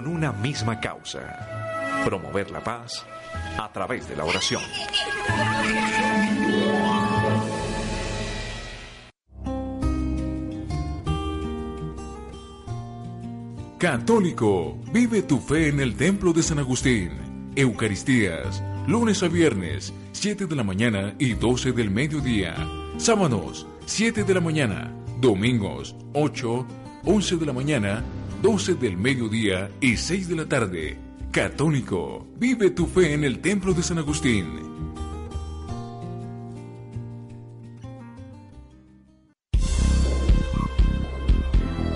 con una misma causa, promover la paz a través de la oración. Católico, vive tu fe en el Templo de San Agustín. Eucaristías, lunes a viernes, 7 de la mañana y 12 del mediodía. Sábados, 7 de la mañana. Domingos, 8, 11 de la mañana, 12 del mediodía y 6 de la tarde. Católico, vive tu fe en el Templo de San Agustín.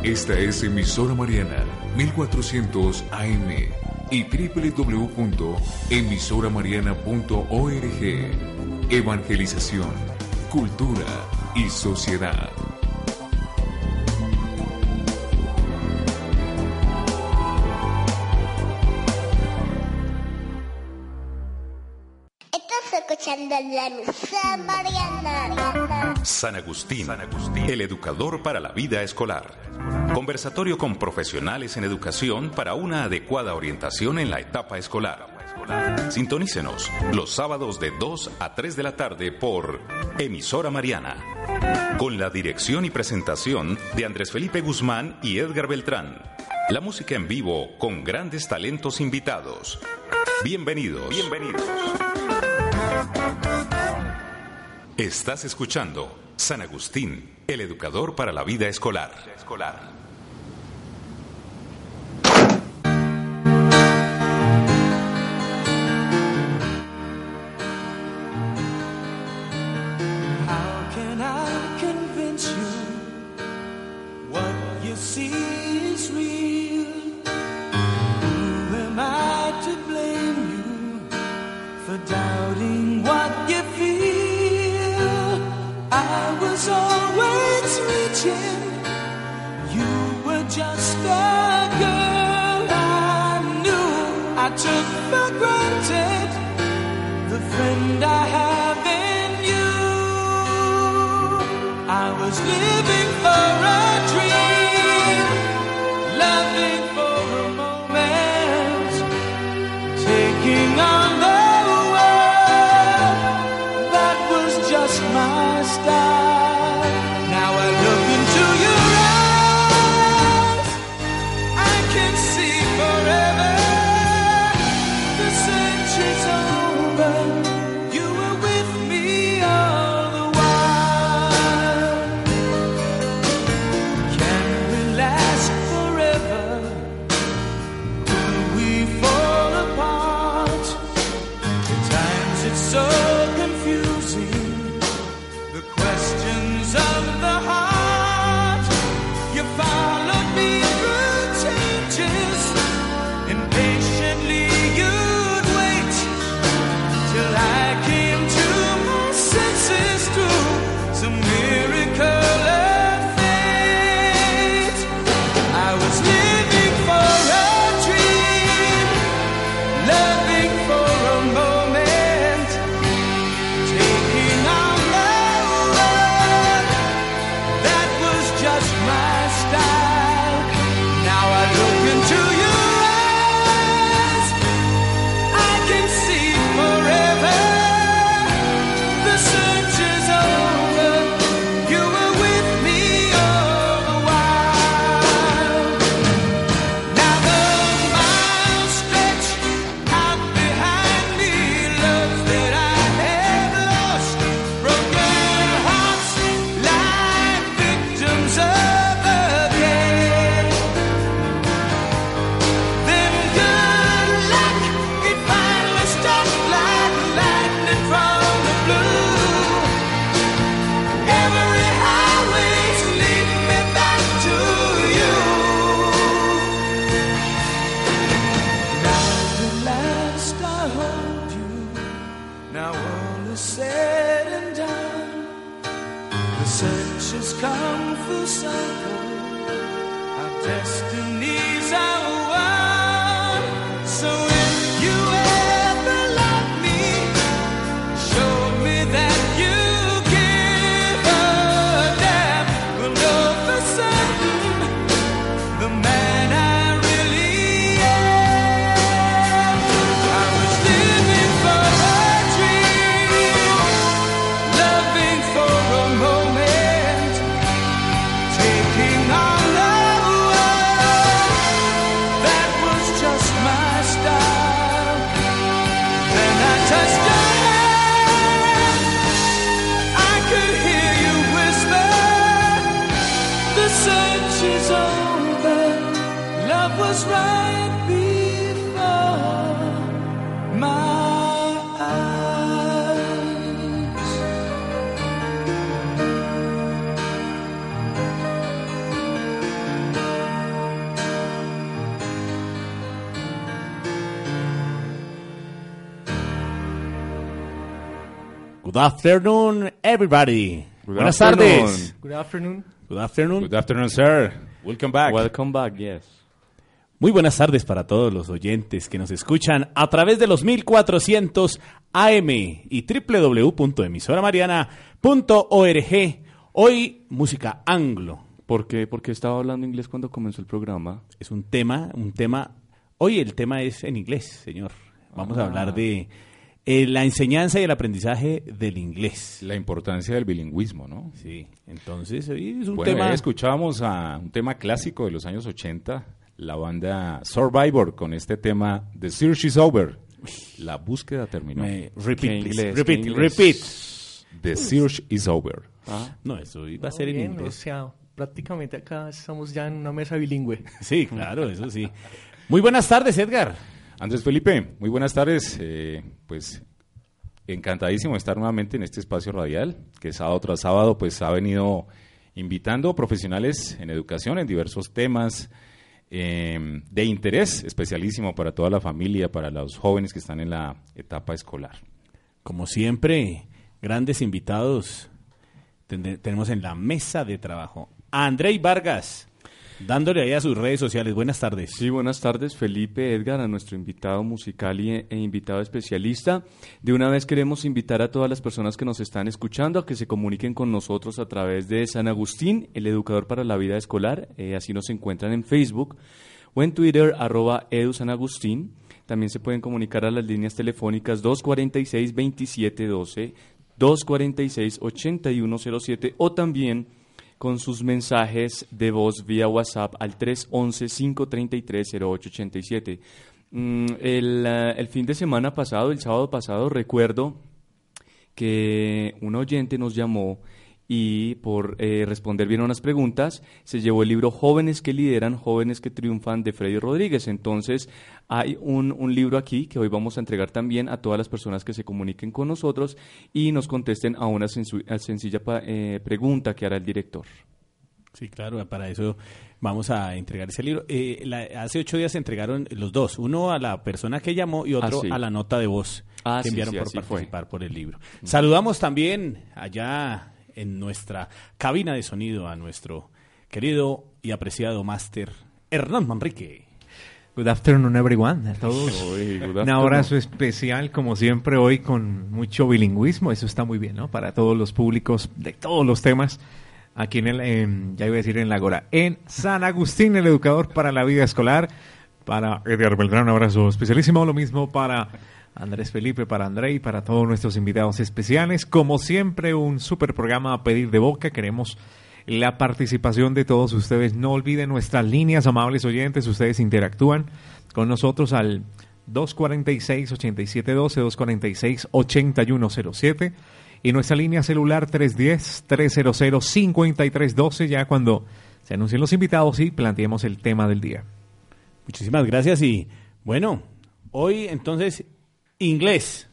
Esta es emisora Mariana 1400 AM y www.emisoramariana.org. Evangelización, cultura y sociedad. San Agustín, el educador para la vida escolar. Conversatorio con profesionales en educación para una adecuada orientación en la etapa escolar. Sintonícenos los sábados de 2 a 3 de la tarde por Emisora Mariana. Con la dirección y presentación de Andrés Felipe Guzmán y Edgar Beltrán. La música en vivo con grandes talentos invitados. Bienvenidos. Bienvenidos. Estás escuchando San Agustín, el educador para la vida escolar. Good afternoon, everybody. Good Buenas afternoon. tardes. Good afternoon. Good afternoon. Good afternoon, sir. Welcome back. Welcome back, yes. Muy buenas tardes para todos los oyentes que nos escuchan a través de los 1400 AM y www.emisoramariana.org. Hoy música anglo. ¿Por qué? Porque estaba hablando inglés cuando comenzó el programa. Es un tema, un tema. Hoy el tema es en inglés, señor. Vamos a Ah. hablar de eh, la enseñanza y el aprendizaje del inglés. La importancia del bilingüismo, ¿no? Sí, entonces hoy es un Bueno, tema. escuchábamos a un tema clásico de los años 80, la banda Survivor con este tema The Search is Over. La búsqueda terminó. Me- ¿Qué repeat, inglés? repeat, repeat. The Search is Over. Ah, No, eso iba a ser en bien, inglés. o sea, prácticamente acá estamos ya en una mesa bilingüe. Sí, claro, eso sí. Muy buenas tardes, Edgar. Andrés Felipe, muy buenas tardes. Eh, pues encantadísimo de estar nuevamente en este espacio radial, que sábado tras sábado pues ha venido invitando profesionales en educación en diversos temas eh, de interés especialísimo para toda la familia, para los jóvenes que están en la etapa escolar. Como siempre, grandes invitados tenemos en la mesa de trabajo. A Andrei Vargas, dándole ahí a sus redes sociales. Buenas tardes. Sí, buenas tardes, Felipe Edgar, a nuestro invitado musical y, e invitado especialista. De una vez queremos invitar a todas las personas que nos están escuchando a que se comuniquen con nosotros a través de San Agustín, el educador para la vida escolar. Eh, así nos encuentran en Facebook o en Twitter, arroba edusanagustín. También se pueden comunicar a las líneas telefónicas 246-2712, 246-8107 o también con sus mensajes de voz vía WhatsApp al 311-533-0887. Mm, eh, el fin de semana pasado, el sábado pasado, recuerdo que un oyente nos llamó y por eh, responder bien a unas preguntas se llevó el libro Jóvenes que lideran, jóvenes que triunfan de Freddy Rodríguez. Entonces hay un, un libro aquí que hoy vamos a entregar también a todas las personas que se comuniquen con nosotros y nos contesten a una a sencilla eh, pregunta que hará el director. Sí, claro, para eso vamos a entregar ese libro. Eh, la- hace ocho días se entregaron los dos, uno a la persona que llamó y otro Ah, sí. a la nota de voz Ah, que enviaron sí, por fue. participar por el libro. Saludamos también allá en nuestra cabina de sonido a nuestro querido y apreciado máster Hernán Manrique. Good afternoon, everyone. A todos. Un abrazo especial, como siempre, hoy con mucho bilingüismo. Eso está muy bien, ¿no? Para todos los públicos de todos los temas. Aquí en el, en- ya iba a decir en la Gora, en San Agustín, el educador para la vida escolar. Para Edgar Beltrán, un abrazo especialísimo. Lo mismo para Andrés Felipe, para André y para todos nuestros invitados especiales. Como siempre, un super programa a pedir de boca. Queremos la participación de todos ustedes. No olviden nuestras líneas, amables oyentes. Ustedes interactúan con nosotros al 246-8712, 246-8107 y nuestra línea celular 310-300-5312 ya cuando se anuncien los invitados y planteemos el tema del día. Muchísimas gracias y bueno, hoy entonces inglés.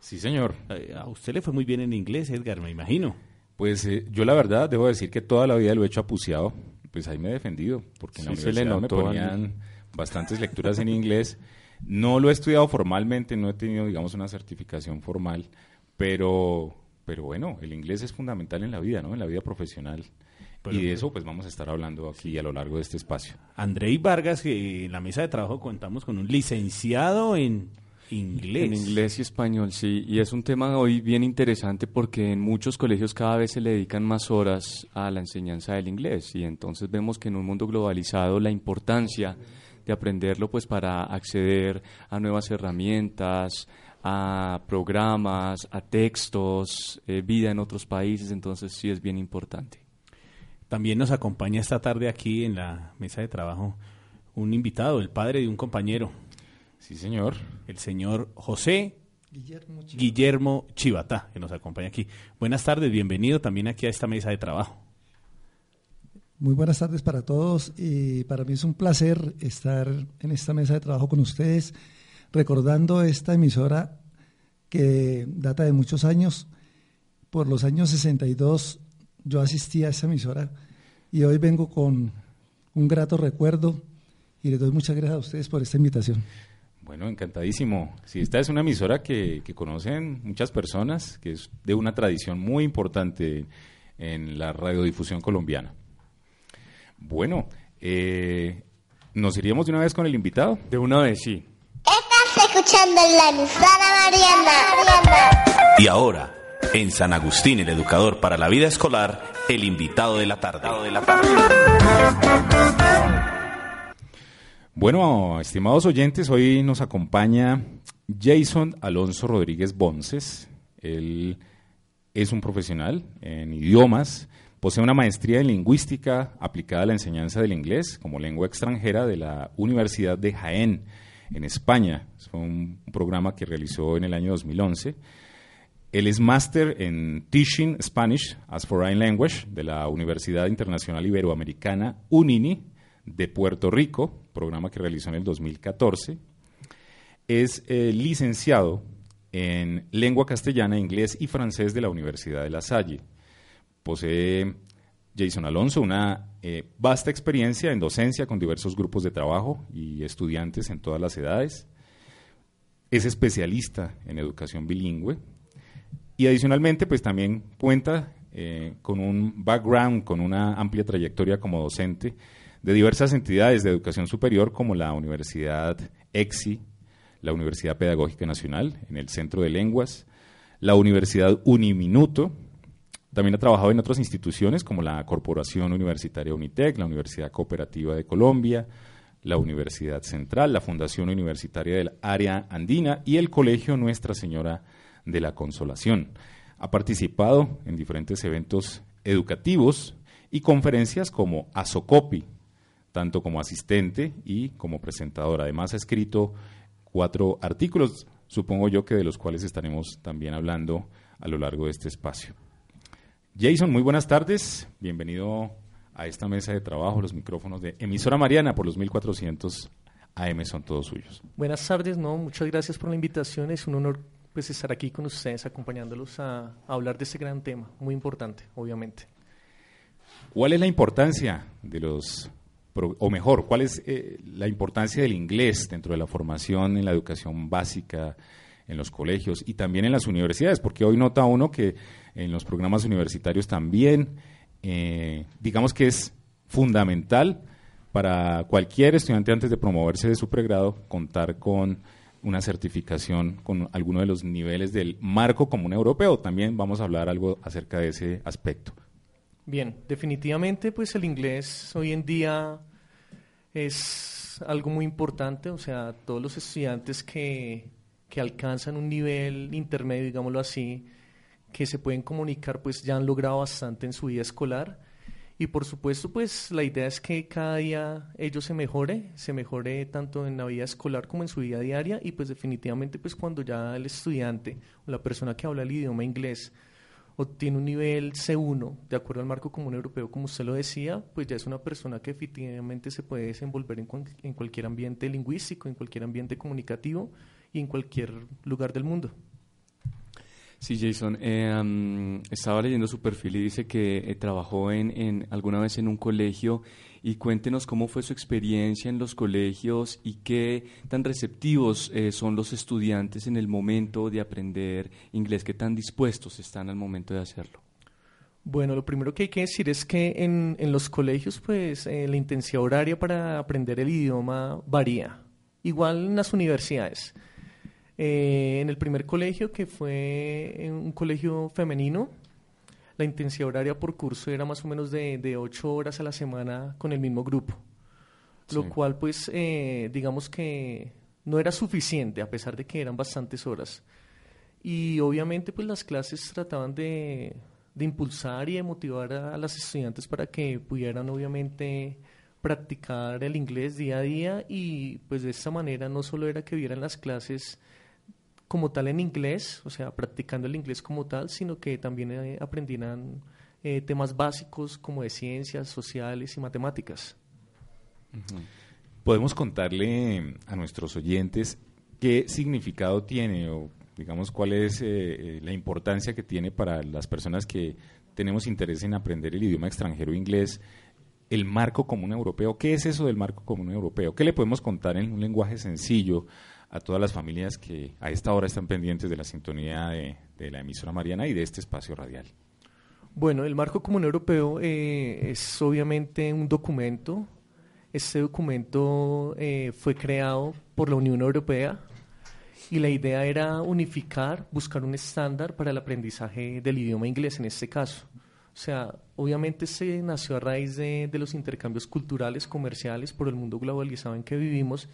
Sí, señor. Eh, A usted le fue muy bien en inglés, Edgar, me imagino. Pues eh, yo la verdad debo decir que toda la vida lo he hecho apuciado. Pues ahí me he defendido, porque en la Sí, universidad me ponían bastantes lecturas en inglés. No lo he estudiado formalmente, no he tenido, digamos, una certificación formal, pero, pero bueno, el inglés es fundamental en la vida, ¿no? En la vida profesional. Pero- y de eso pues vamos a estar hablando aquí a lo largo de este espacio. Andrei Vargas, que en la mesa de trabajo contamos con un licenciado en inglés. En inglés y español, sí. Y es un tema hoy bien interesante porque en muchos colegios cada vez se le dedican más horas a la enseñanza del inglés. Y entonces vemos que en un mundo globalizado la importancia de aprenderlo pues para acceder a nuevas herramientas, a programas, a textos, eh, vida en otros países. Entonces sí es bien importante. También nos acompaña esta tarde aquí en la mesa de trabajo un invitado, el padre de un compañero, Sí, señor. el señor José Guillermo Chivatá, que nos acompaña aquí. Buenas tardes, bienvenido también aquí a esta mesa de trabajo. Muy buenas tardes para todos y para mí es un placer estar en esta mesa de trabajo con ustedes, recordando esta emisora que data de muchos años. Por los años 62 yo asistí a esa emisora y hoy vengo con un grato recuerdo y les doy muchas gracias a ustedes por esta invitación. Bueno, encantadísimo. Sí, esta es una emisora que, que conocen muchas personas, que es de una tradición muy importante en la radiodifusión colombiana. Bueno, eh, ¿nos iríamos de una vez con el invitado? De una vez, sí. Estás escuchando la emisora Mariana. Y ahora, en San Agustín, el educador para la vida escolar, el invitado de la tarde. Bueno, estimados oyentes, hoy nos acompaña Jason Alonso Rodríguez Bonces. Él es un profesional en idiomas, posee una maestría en lingüística aplicada a la enseñanza del inglés como lengua extranjera de la Universidad de Jaén, en España. Fue un programa que realizó en el año 2011. Él es máster en Teaching Spanish as Foreign Language de la Universidad Internacional Iberoamericana UNINI de Puerto Rico, programa que realizó en el 2014. Es eh, licenciado en lengua castellana, inglés y francés de la Universidad de La Salle. Posee Jason Alonso una eh, vasta experiencia en docencia con diversos grupos de trabajo y estudiantes en todas las edades. Es especialista en educación bilingüe y adicionalmente pues también cuenta eh, con un background, con una amplia trayectoria como docente de diversas entidades de educación superior como la Universidad EXI, la Universidad Pedagógica Nacional en el Centro de Lenguas, la Universidad Uniminuto, también ha trabajado en otras instituciones como la Corporación Universitaria Unitec, la Universidad Cooperativa de Colombia, la Universidad Central, la Fundación Universitaria del Área Andina y el Colegio Nuestra Señora de la Consolación. Ha participado en diferentes eventos educativos y conferencias como ASOCOPI, tanto como asistente y como presentador. Además ha escrito cuatro artículos, supongo yo que de los cuales estaremos también hablando a lo largo de este espacio. Jason, muy buenas tardes. Bienvenido a esta mesa de trabajo. Los micrófonos de emisora Mariana por los 1400 AM son todos suyos. Buenas tardes, no, muchas gracias por la invitación. Es un honor pues estar aquí con ustedes acompañándolos a, a hablar de este gran tema, muy importante, obviamente. ¿Cuál es la importancia de los o mejor, cuál es eh, la importancia del inglés dentro de la formación en la educación básica, en los colegios y también en las universidades? Porque hoy nota uno que en los programas universitarios también, eh, digamos que es fundamental para cualquier estudiante antes de promoverse de su pregrado contar con una certificación con alguno de los niveles del marco común europeo. También vamos a hablar algo acerca de ese aspecto. Bien, definitivamente pues el inglés hoy en día es algo muy importante, o sea, todos los estudiantes que, que alcanzan un nivel intermedio, digámoslo así, que se pueden comunicar, pues ya han logrado bastante en su vida escolar. Y por supuesto, pues la idea es que cada día ellos se mejore, se mejore tanto en la vida escolar como en su vida diaria y pues definitivamente pues cuando ya el estudiante o la persona que habla el idioma inglés obtiene un nivel C1 de acuerdo al marco común europeo, como usted lo decía, pues ya es una persona que efectivamente se puede desenvolver en, en cualquier ambiente lingüístico, en cualquier ambiente comunicativo y en cualquier lugar del mundo. Sí, Jason, eh, estaba leyendo su perfil y dice que eh, trabajó en, en alguna vez en un colegio y cuéntenos cómo fue su experiencia en los colegios y qué tan receptivos eh, son los estudiantes en el momento de aprender inglés, qué tan dispuestos están al momento de hacerlo. Bueno, lo primero que hay que decir es que en, en los colegios, pues eh, la intensidad horaria para aprender el idioma varía. Igual en las universidades. Eh, en el primer colegio, que fue en un colegio femenino, la intensidad horaria por curso era más o menos de, de ocho horas a la semana con el mismo grupo. Lo cual, pues, eh, digamos que no era suficiente, a pesar de que eran bastantes horas. Y obviamente pues las clases trataban de, de impulsar y de motivar a, a las estudiantes para que pudieran obviamente practicar el inglés día a día y pues de esta manera no solo era que vieran las clases como tal en inglés, o sea, practicando el inglés como tal, sino que también eh, aprendieran eh, temas básicos como de ciencias, sociales y matemáticas. Podemos contarle a nuestros oyentes qué significado tiene o digamos cuál es eh, eh, la importancia que tiene para las personas que tenemos interés en aprender el idioma extranjero inglés el marco común europeo. ¿Qué es eso del marco común europeo? ¿Qué le podemos contar en un lenguaje sencillo a todas las familias que a esta hora están pendientes de la sintonía de, de la emisora Mariana y de este espacio radial. Bueno, el marco común europeo eh, es obviamente un documento. Este documento eh, fue creado por la Unión Europea y la idea era unificar, buscar un estándar para el aprendizaje del idioma inglés en este caso. O sea, obviamente se nació a raíz de, de los intercambios culturales, comerciales, por el mundo globalizado en que vivimos.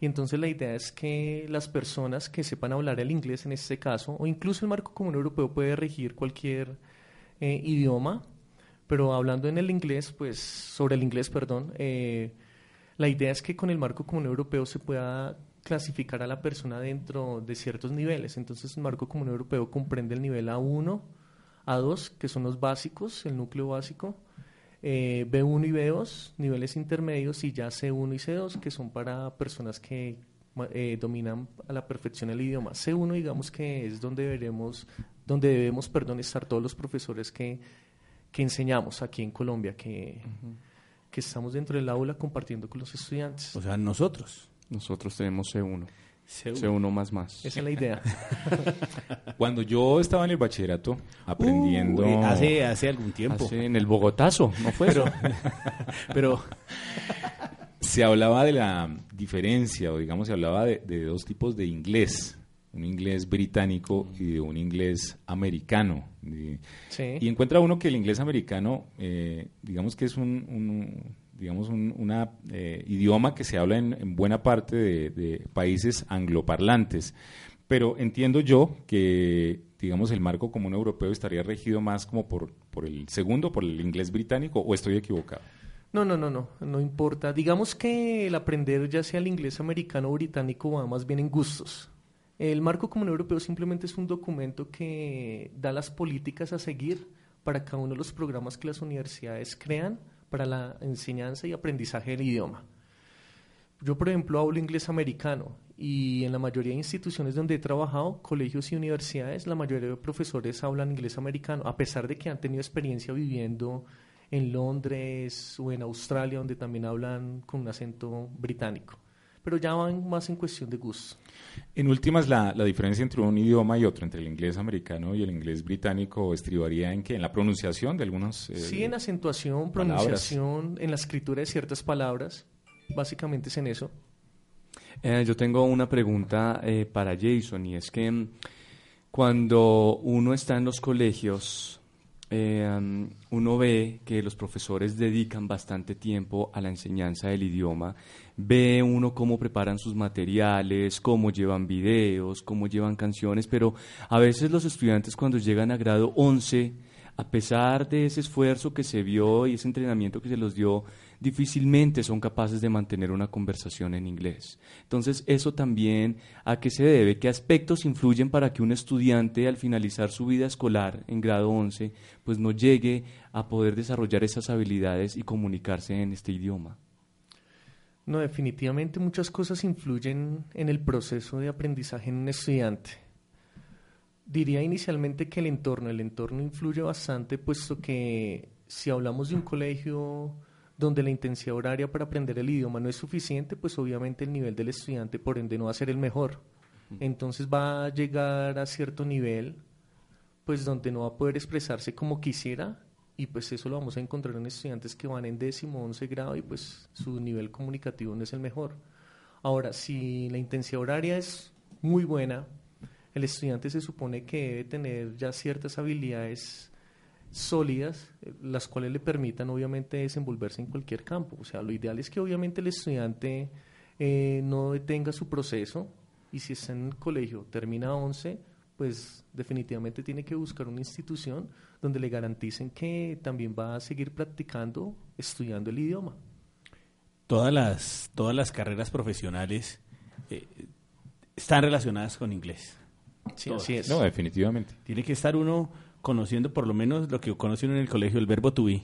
Y entonces la idea es que las personas que sepan hablar el inglés en este caso, o incluso el marco común europeo puede regir cualquier eh, idioma, pero hablando en el inglés, pues sobre el inglés, perdón, eh, la idea es que con el marco común europeo se pueda clasificar a la persona dentro de ciertos niveles. Entonces el marco común europeo comprende el nivel A1, A2, que son los básicos, el núcleo básico, eh, B1 y B2, niveles intermedios, y ya C1 y C2, que son para personas que eh, dominan a la perfección el idioma. C1, digamos que es donde veremos, donde debemos, perdón, estar todos los profesores que, que enseñamos aquí en Colombia, que, que estamos dentro del aula compartiendo con los estudiantes. O sea, nosotros. Nosotros tenemos C1. C1. C1 más más. Esa es la idea. Cuando yo estaba en el bachillerato aprendiendo... Uy, hace, hace algún tiempo. Hace en el Bogotazo, ¿no fue Pero, se hablaba de la diferencia, o digamos, se hablaba de, de dos tipos de inglés, un inglés británico y de un inglés americano. Y, Sí. y encuentra uno que el inglés americano, eh, digamos que es un, un- digamos, un una, eh, idioma que se habla en, en buena parte de, de países angloparlantes. Pero entiendo yo que, digamos, el marco común europeo estaría regido más como por, por el segundo, por el inglés británico, o estoy equivocado. No, no, no, no, no importa. Digamos que el aprender ya sea el inglés americano o británico va más bien en gustos. El marco común europeo simplemente es un documento que da las políticas a seguir para cada uno de los programas que las universidades crean para la enseñanza y aprendizaje del idioma. Yo, por ejemplo, hablo inglés americano y en la mayoría de instituciones donde he trabajado, colegios y universidades, la mayoría de profesores hablan inglés americano, a pesar de que han tenido experiencia viviendo en Londres o en Australia, donde también hablan con un acento británico. Pero ya van más en cuestión de gusto. En últimas, la, la diferencia entre un idioma y otro, entre el inglés americano y el inglés británico, estribaría en que en la pronunciación de algunos. eh, Sí, en acentuación, palabras. pronunciación, en la escritura de ciertas palabras. Básicamente es en eso. Eh, yo tengo una pregunta eh, para Jason y es que mm, cuando uno está en los colegios, eh, uno ve que los profesores dedican bastante tiempo a la enseñanza del idioma, ve uno cómo preparan sus materiales, cómo llevan videos, cómo llevan canciones, pero a veces los estudiantes cuando llegan a grado 11, a pesar de ese esfuerzo que se vio y ese entrenamiento que se los dio, difícilmente son capaces de mantener una conversación en inglés. Entonces, eso también a qué se debe, qué aspectos influyen para que un estudiante al finalizar su vida escolar en grado 11, pues no llegue a poder desarrollar esas habilidades y comunicarse en este idioma. No, definitivamente muchas cosas influyen en el proceso de aprendizaje en un estudiante. Diría inicialmente que el entorno, el entorno influye bastante, puesto que si hablamos de un colegio donde la intensidad horaria para aprender el idioma no es suficiente, pues obviamente el nivel del estudiante por ende no va a ser el mejor. Entonces va a llegar a cierto nivel, pues donde no va a poder expresarse como quisiera y pues eso lo vamos a encontrar en estudiantes que van en décimo, once grado y pues su nivel comunicativo no es el mejor. Ahora, si la intensidad horaria es muy buena, el estudiante se supone que debe tener ya ciertas habilidades sólidas, eh, las cuales le permitan obviamente desenvolverse en cualquier campo. O sea, lo ideal es que obviamente el estudiante eh, no detenga su proceso y si está en el colegio, termina 11, pues definitivamente tiene que buscar una institución donde le garanticen que también va a seguir practicando, estudiando el idioma. todas las, todas las carreras profesionales eh, están relacionadas con inglés. Sí, Todas. así es. No, definitivamente. Tiene que estar uno conociendo por lo menos lo que conoce uno en el colegio, el verbo to be.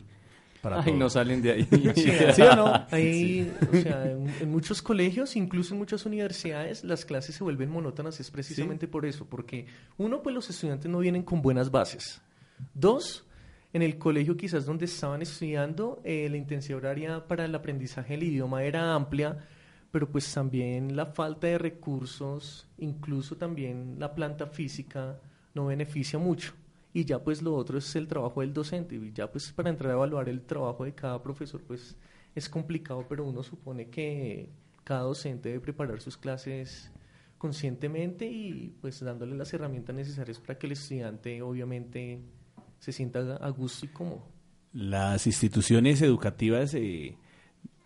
Para Ay, todo. no salen de ahí. Sí, ¿Sí o no? Ahí, o sea, en, en muchos colegios, incluso en muchas universidades, las clases se vuelven monótonas es precisamente por eso, porque uno, pues los estudiantes no vienen con buenas bases. Dos, en el colegio quizás donde estaban estudiando, eh, la intensidad horaria para el aprendizaje del idioma era amplia, pero pues también la falta de recursos, incluso también la planta física, no beneficia mucho. Y ya pues lo otro es el trabajo del docente. Y ya pues para entrar a evaluar el trabajo de cada profesor pues es complicado, pero uno supone que cada docente debe preparar sus clases conscientemente y pues dándole las herramientas necesarias para que el estudiante obviamente se sienta a gusto y cómodo. Las instituciones educativas eh,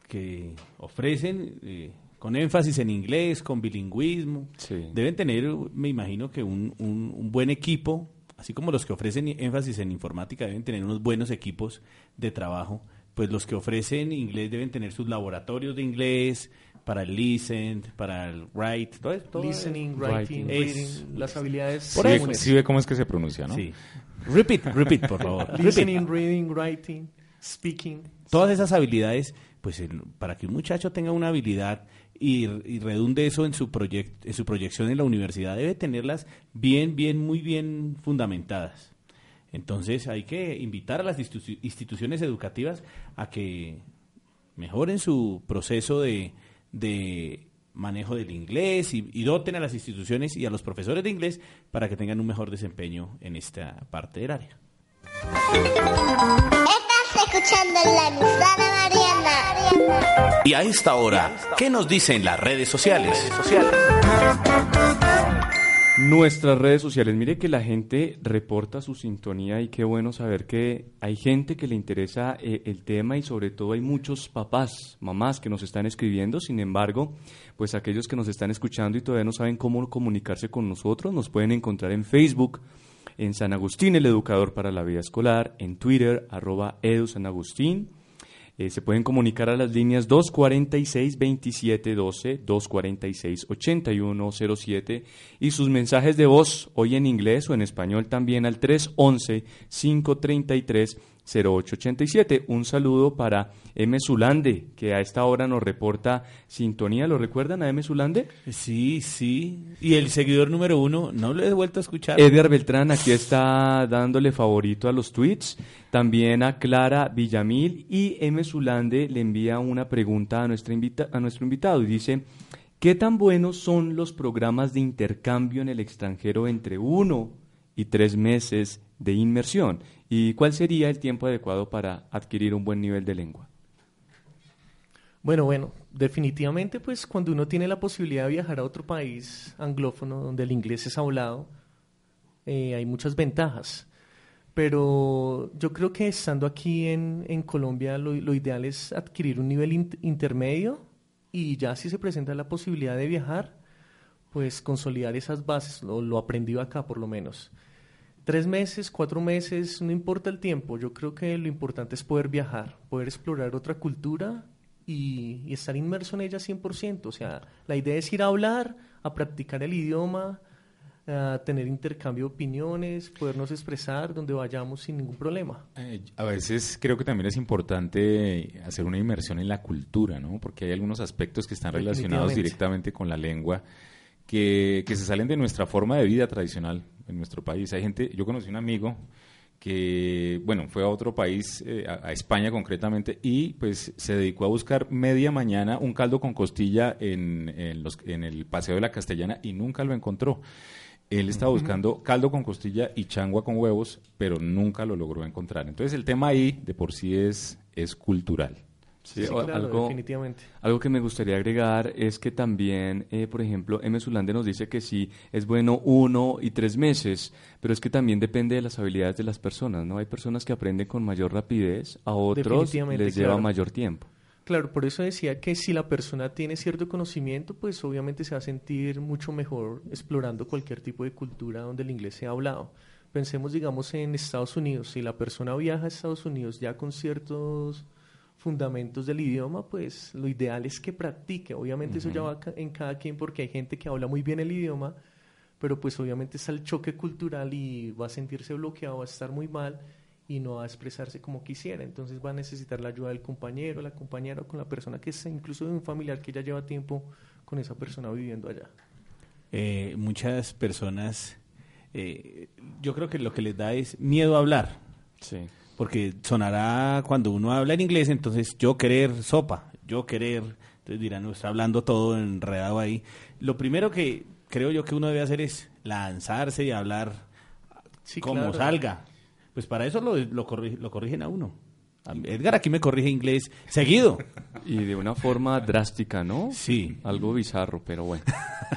que ofrecen eh, con énfasis en inglés, con bilingüismo, deben tener, me imagino que un, un- un buen equipo, así como los que ofrecen énfasis en informática deben tener unos buenos equipos de trabajo, pues los que ofrecen inglés deben tener sus laboratorios de inglés para el listen, para el write, todo Listening, writing, Es- reading, las habilidades Por Sí, eso. ve- sí ve cómo es que se pronuncia, ¿no? Sí. Repeat, repeat, por favor. Listening, reading, writing, speaking. Todas esas habilidades, pues el- para que un muchacho tenga una habilidad y, y redunde eso en su, en su proyección en la universidad, debe tenerlas bien, bien, muy bien fundamentadas. Entonces hay que invitar a las institu- instituciones educativas a que mejoren su proceso de, de manejo del inglés y, doten a las instituciones y a los profesores de inglés para que tengan un mejor desempeño en esta parte del área. Estás escuchando la. Y a esta hora, ¿qué nos dicen las redes sociales? Nuestras redes sociales, mire que la gente reporta su sintonía y qué bueno saber que hay gente que le interesa eh, el tema y sobre todo hay muchos papás, mamás que nos están escribiendo, sin embargo, pues aquellos que nos están escuchando y todavía no saben cómo comunicarse con nosotros, nos pueden encontrar en Facebook, en San Agustín, el educador para la vida escolar, en Twitter, arroba edu San eh, se pueden comunicar a las líneas 246-2712, 246-8107 y sus mensajes de voz, hoy en inglés o en español también al 311-533-0887. Un saludo para M. Zulande, que a esta hora nos reporta sintonía. ¿Lo recuerdan a M. Zulande? Sí, sí. Y el seguidor número uno, no lo he vuelto a escuchar. Edgar Beltrán aquí está dándole favorito a los tweets. También a Clara Villamil y M. Zulande le envía una pregunta a, nuestra invita- a nuestro invitado y dice, ¿qué tan buenos son los programas de intercambio en el extranjero entre uno y tres meses de inmersión? ¿Y cuál sería el tiempo adecuado para adquirir un buen nivel de lengua? Bueno, bueno, definitivamente pues cuando uno tiene la posibilidad de viajar a otro país anglófono donde el inglés es hablado, eh, hay muchas ventajas. Pero yo creo que estando aquí en, Colombia lo, ideal es adquirir un nivel int- intermedio y ya si se presenta la posibilidad de viajar, pues consolidar esas bases, lo, lo aprendido acá por lo menos. Tres meses, cuatro meses, no importa el tiempo, yo creo que lo importante es poder viajar, poder explorar otra cultura y, y estar inmerso en ella 100%. O sea, la idea es ir a hablar, a practicar el idioma, a tener intercambio de opiniones, podernos expresar donde vayamos sin ningún problema. Eh, a veces creo que también es importante hacer una inmersión en la cultura, ¿no? Porque hay algunos aspectos que están relacionados directamente con la lengua que, que se salen de nuestra forma de vida tradicional en nuestro país. Hay gente, yo conocí un amigo que, bueno, fue a otro país, eh, a, a España concretamente, y pues se dedicó a buscar media mañana un caldo con costilla en, en los- en el Paseo de la Castellana y nunca lo encontró. Él estaba buscando caldo con costilla y changua con huevos, pero nunca lo logró encontrar. Entonces el tema ahí de por sí es, es cultural. Sí, Sí, o- claro, algo, definitivamente. algo que me gustaría agregar es que también, eh, por ejemplo, M. Zulande nos dice que sí, es bueno uno y tres meses, pero es que también depende de las habilidades de las personas, ¿no? Hay personas que aprenden con mayor rapidez, a otros les lleva claro. mayor tiempo. Claro, por eso decía que si la persona tiene cierto conocimiento, pues obviamente se va a sentir mucho mejor explorando cualquier tipo de cultura donde el inglés sea hablado. Pensemos, digamos, en Estados Unidos. Si la persona viaja a Estados Unidos ya con ciertos fundamentos del idioma, pues lo ideal es que practique. Obviamente eso ya va en cada quien porque hay gente que habla muy bien el idioma, pero pues obviamente está el choque cultural y va a sentirse bloqueado, va a estar muy mal y no va a expresarse como quisiera. Entonces va a necesitar la ayuda del compañero, la compañera o con la persona que es incluso de un familiar que ya lleva tiempo con esa persona viviendo allá. Eh, muchas personas, eh, yo creo que lo que les da es miedo a hablar. Sí. Porque sonará cuando uno habla en inglés, entonces yo querer sopa, yo querer Entonces dirán, no está hablando todo enredado ahí. Lo primero que creo yo que uno debe hacer es lanzarse y hablar Sí, como claro. salga. Pues para eso lo, lo, corri- lo corrigen a uno. Edgar aquí me corrige inglés seguido. Y de una forma drástica, ¿no? Sí. Algo bizarro, pero bueno.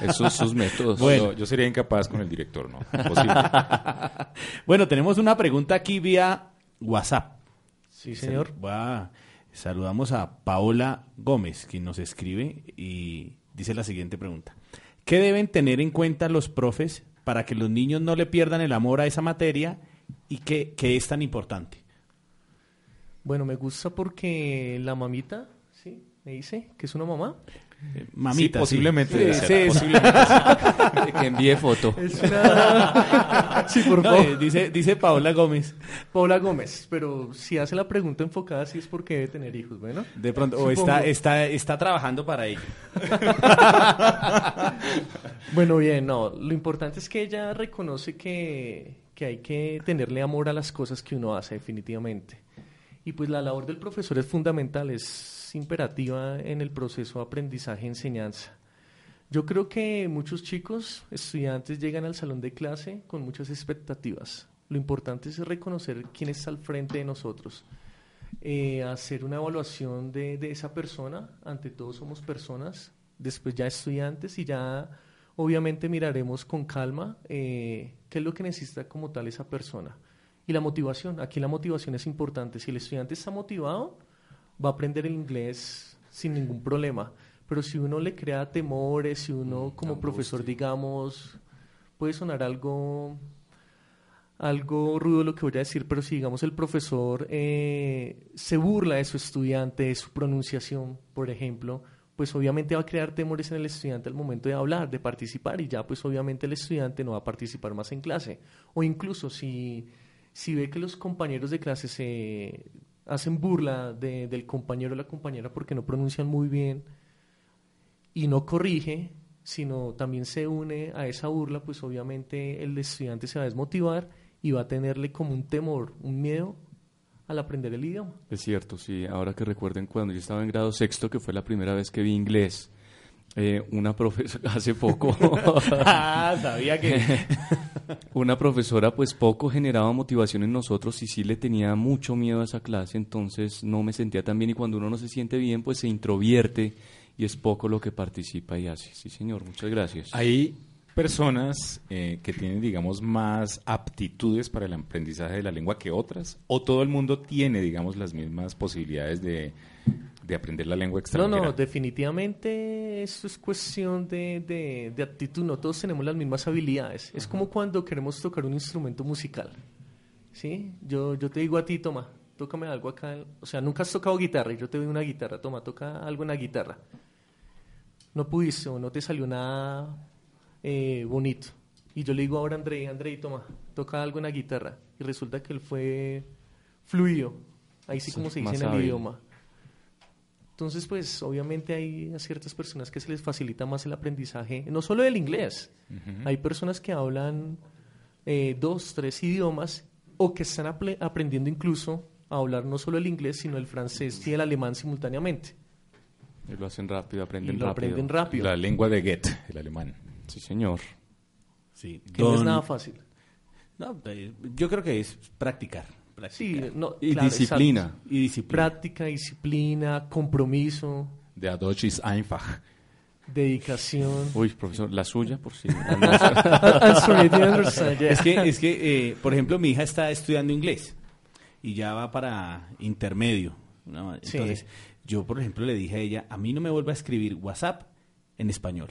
Esos sus métodos. Yo, yo sería incapaz con el director, ¿no? Imposible. bueno, tenemos una pregunta aquí vía WhatsApp. Sí, señor. Va, saludamos a Paola Gómez, quien nos escribe y dice la siguiente pregunta. ¿Qué deben tener en cuenta los profes para que los niños no le pierdan el amor a esa materia y que, que es tan importante? Bueno, me gusta porque la mamita, ¿sí? Me dice que es una mamá. Mamita, Sí, posiblemente sí. Sí, ser, sí, posiblemente. Que envíe foto. Es una... sí, por favor. eh, dice, dice Paola Gómez. Paula Gómez, pero si hace la pregunta enfocada, sí es porque debe tener hijos, ¿bueno? De pronto, o está, está, está trabajando para ello. Bueno, bien, no. Lo importante es que ella reconoce que, que hay que tenerle amor a las cosas que uno hace, definitivamente. Y pues la labor del profesor es fundamental, es imperativa en el proceso de aprendizaje-enseñanza. Yo creo que muchos chicos, estudiantes, llegan al salón de clase con muchas expectativas. Lo importante es reconocer quién está al frente de nosotros, eh, hacer una evaluación de, de esa persona. Ante todo somos personas, después ya estudiantes y ya obviamente miraremos con calma eh, qué es lo que necesita como tal esa persona. Y la motivación, aquí la motivación es importante. Si el estudiante está motivado, va a aprender el inglés sin ningún problema. Pero si uno le crea temores, si uno como profesor, digamos, puede sonar algo algo rudo lo que voy a decir, pero si digamos el profesor eh, se burla de su estudiante, de su pronunciación, por ejemplo, pues obviamente va a crear temores en el estudiante al momento de hablar, de participar, y ya pues obviamente el estudiante no va a participar más en clase. O incluso si, si ve que los compañeros de clase se hacen burla de- del compañero o la compañera porque no pronuncian muy bien y no corrige, sino también se une a esa burla, pues obviamente el estudiante se va a desmotivar y va a tenerle como un temor, un miedo al aprender el idioma. Es cierto, sí. Ahora que recuerden cuando yo estaba en grado sexto, que fue la primera vez que vi inglés, eh, una profesora, hace poco, Ah, sabía que... una profesora pues poco generaba motivación en nosotros y sí le tenía mucho miedo a esa clase, entonces no me sentía tan bien y cuando uno no se siente bien pues se introvierte y es poco lo que participa y hace. Sí, señor, muchas gracias. Hay personas eh, que tienen, digamos, más aptitudes para el aprendizaje de la lengua que otras, o todo el mundo tiene, digamos, las mismas posibilidades de, de aprender la lengua No, extranjera. no, definitivamente eso es cuestión de, de, de actitud, no todos tenemos las mismas habilidades. Es como cuando queremos tocar un instrumento musical. ¿Sí? Yo, yo te digo a ti, toma, tócame algo acá. O sea, nunca has tocado guitarra y yo te doy una guitarra, toma, toca algo en la guitarra. No pudiste o no te salió nada eh, bonito. Y yo le digo ahora a Andrei, Andrei, toma, toca algo en la guitarra. Y resulta que él fue fluido. Ahí sí como se dice en el hábil. idioma. Entonces, pues obviamente hay a ciertas personas que se les facilita más el aprendizaje, no solo del inglés. Hay personas que hablan eh, dos, tres idiomas o que están aprendiendo incluso a hablar no solo el inglés, sino el francés y el alemán simultáneamente. Y lo hacen rápido, aprenden Y lo rápido. aprenden rápido. La lengua de Goethe, el alemán. Sí, señor. Sí, Que no es nada fácil. No, eh, yo creo que es practicar. Sí, no, Y claro, disciplina. exacto. Y disciplina. Práctica, disciplina, compromiso, De Deutsch ist einfach. dedicación. Uy, profesor, la suya, por si. Es que, es que eh, por ejemplo, mi hija está estudiando inglés y ya va para intermedio. ¿no? Sí. Entonces, yo, por ejemplo, le dije a ella, a mí no me vuelva a escribir WhatsApp en español.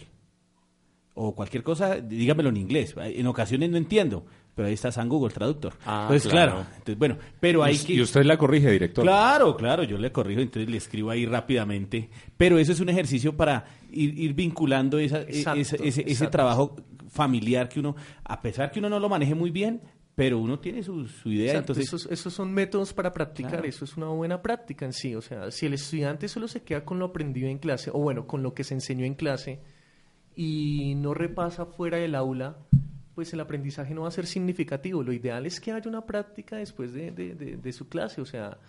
O cualquier cosa, dígamelo en inglés. En ocasiones no entiendo, pero ahí está San Google Traductor. Ah, entonces, claro. claro. Entonces, bueno, pero hay Y- que... Y usted la corrige, director. Claro, claro, yo le corrijo, entonces le escribo ahí rápidamente. Pero eso es un ejercicio para ir, ir vinculando esa- e- Exacto, ese, ese- trabajo familiar que uno, a pesar que uno no lo maneje muy bien, pero uno tiene su, su idea. Exacto, entonces, esos, esos son métodos para practicar, Claro. eso es una buena práctica en sí. O sea, si el estudiante solo se queda con lo aprendido en clase, o bueno, con lo que se enseñó en clase, y no repasa fuera del aula, pues el aprendizaje no va a ser significativo. Lo ideal es que haya una práctica después de, de- de- de su clase. O sea,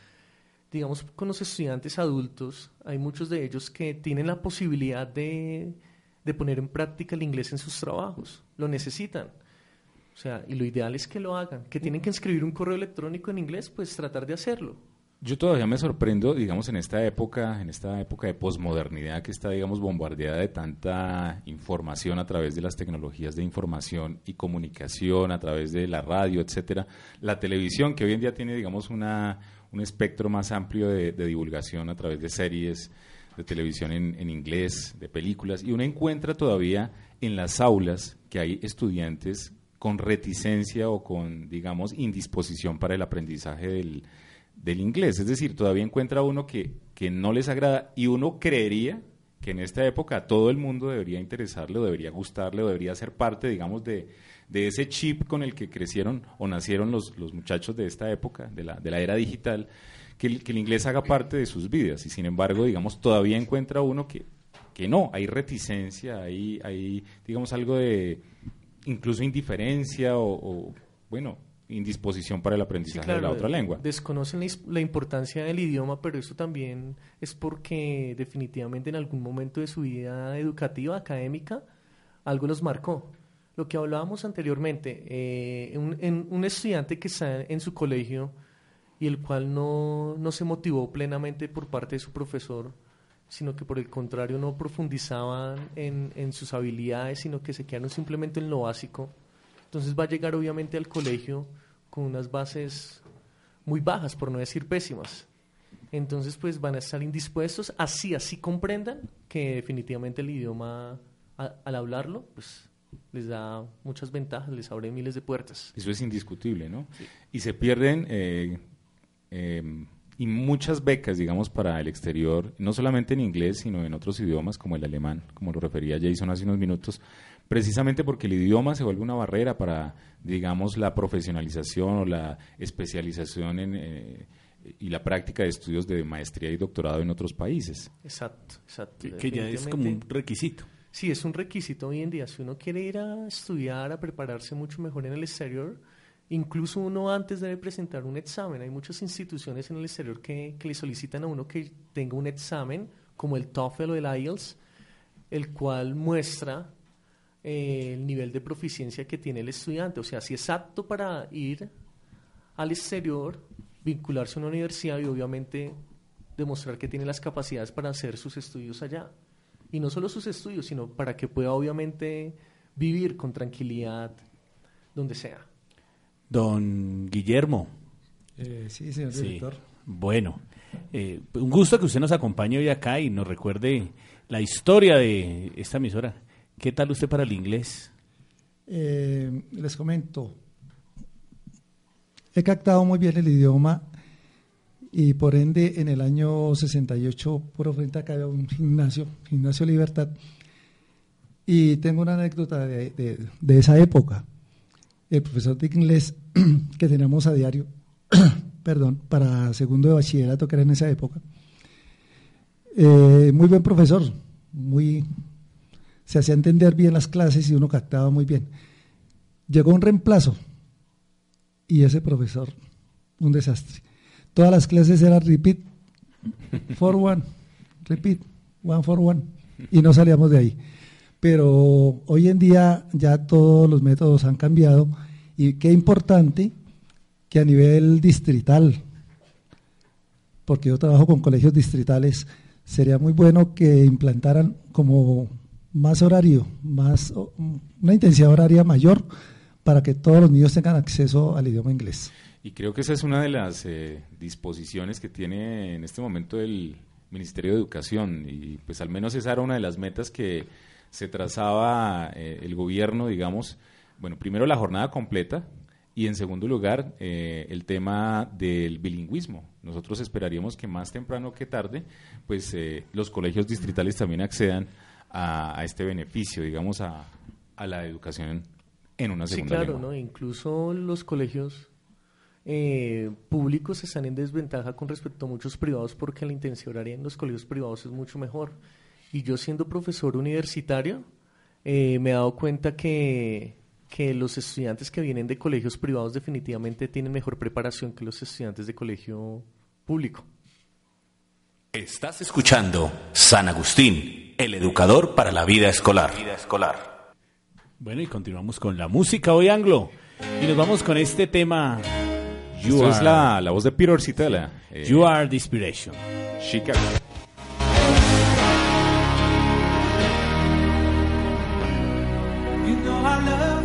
digamos, con los estudiantes adultos, hay muchos de ellos que tienen la posibilidad de, de poner en práctica el inglés en sus trabajos, lo necesitan. O sea, y lo ideal es que lo hagan. Que tienen que escribir un correo electrónico en inglés, pues tratar de hacerlo. Yo todavía me sorprendo, digamos, en esta época, en esta época de posmodernidad que está, digamos, bombardeada de tanta información a través de las tecnologías de información y comunicación, a través de la radio, etcétera, la televisión que hoy en día tiene, digamos, una, un espectro más amplio de, divulgación a través de series de televisión en, en inglés, de películas, y uno encuentra todavía en las aulas que hay estudiantes con reticencia o con, digamos, indisposición para el aprendizaje del, del inglés. Es decir, todavía encuentra uno que, que no les agrada y uno creería que en esta época todo el mundo debería interesarle o debería gustarle o debería ser parte, digamos, de, de ese chip con el que crecieron o nacieron los, los muchachos de esta época, de la, de la era digital, que el, que el inglés haga parte de sus vidas. Y sin embargo, digamos, todavía encuentra uno que, que no, hay reticencia, hay, hay, digamos, algo de incluso indiferencia o bueno, indisposición para el aprendizaje claro, de la otra lengua. Desconocen la importancia del idioma, pero eso también es porque definitivamente en algún momento de su vida educativa, académica, algo los marcó. Lo que hablábamos anteriormente, eh, un, en- un estudiante que está en su colegio y el cual no, no se motivó plenamente por parte de su profesor, sino que por el contrario no profundizaban en, en sus habilidades, sino que se quedaron simplemente en lo básico. Entonces va a llegar obviamente al colegio con unas bases muy bajas, por no decir pésimas. Entonces pues van a estar indispuestos, así, así comprendan que definitivamente el idioma, a- al hablarlo, pues les da muchas ventajas, les abre miles de puertas. Eso es indiscutible, ¿no? Y se pierden eh, eh, y muchas becas, digamos, para el exterior, no solamente en inglés, sino en otros idiomas como el alemán, como lo refería Jason hace unos minutos, precisamente porque el idioma se vuelve una barrera para, digamos, la profesionalización o la especialización en, eh, y la práctica de estudios de maestría y doctorado en otros países. Exacto, exacto. Que- que ya es como un requisito. Sí, es un requisito hoy en día. Si uno quiere ir a estudiar, a prepararse mucho mejor en el exterior, incluso uno antes debe presentar un examen. Hay muchas instituciones en el exterior que, que le solicitan a uno que tenga un examen, como el TOEFL o el IELTS, el cual muestra eh, el nivel de proficiencia que tiene el estudiante. O sea, si es apto para ir al exterior, vincularse a una universidad y obviamente demostrar que tiene las capacidades para hacer sus estudios allá. Y no solo sus estudios, sino para que pueda obviamente vivir con tranquilidad donde sea. Don Guillermo. Eh, sí, señor Sí. director. Bueno, eh, un gusto que usted nos acompañe hoy acá y nos recuerde la historia de esta emisora. ¿Qué tal usted para el inglés? Eh, les comento, he captado muy bien el idioma y por ende en el año 68 por frente acá había un gimnasio, Gimnasio Libertad, y tengo una anécdota de, de- esa época. El profesor de inglés que teníamos a diario, perdón, para segundo de bachillerato que era en esa época, eh, muy buen profesor, muy se hacía entender bien las clases y uno captaba muy bien. Llegó un reemplazo y ese profesor, un desastre. Todas las clases eran repeat, for one, repeat, one for one, y no salíamos de ahí. Pero hoy en día ya todos los métodos han cambiado y qué importante que a nivel distrital, porque yo trabajo con colegios distritales, sería muy bueno que implantaran como más horario, más una intensidad horaria mayor para que todos los niños tengan acceso al idioma inglés. Y creo que esa es una de las eh, disposiciones que tiene en este momento el Ministerio de Educación y pues al menos esa era una de las metas que se trazaba eh, el gobierno, digamos, bueno, primero la jornada completa y en segundo lugar eh, el tema del bilingüismo. Nosotros esperaríamos que más temprano que tarde, pues eh, los colegios distritales también accedan a, a este beneficio, digamos, a, a la educación en una Sí, segunda claro, lengua. ¿no? Incluso los colegios eh, públicos están en desventaja con respecto a muchos privados porque la intensidad horaria en los colegios privados es mucho mejor. Y yo siendo profesor universitario, eh, me he dado cuenta que, que los estudiantes que vienen de colegios privados definitivamente tienen mejor preparación que los estudiantes de colegio público. Estás escuchando San Agustín, el educador para la vida escolar. Bueno, y continuamos con la música hoy anglo. Y nos vamos con este tema. You Esto es la, la voz de Peter Citella. eh, You are the inspiration. Chicago. You know our love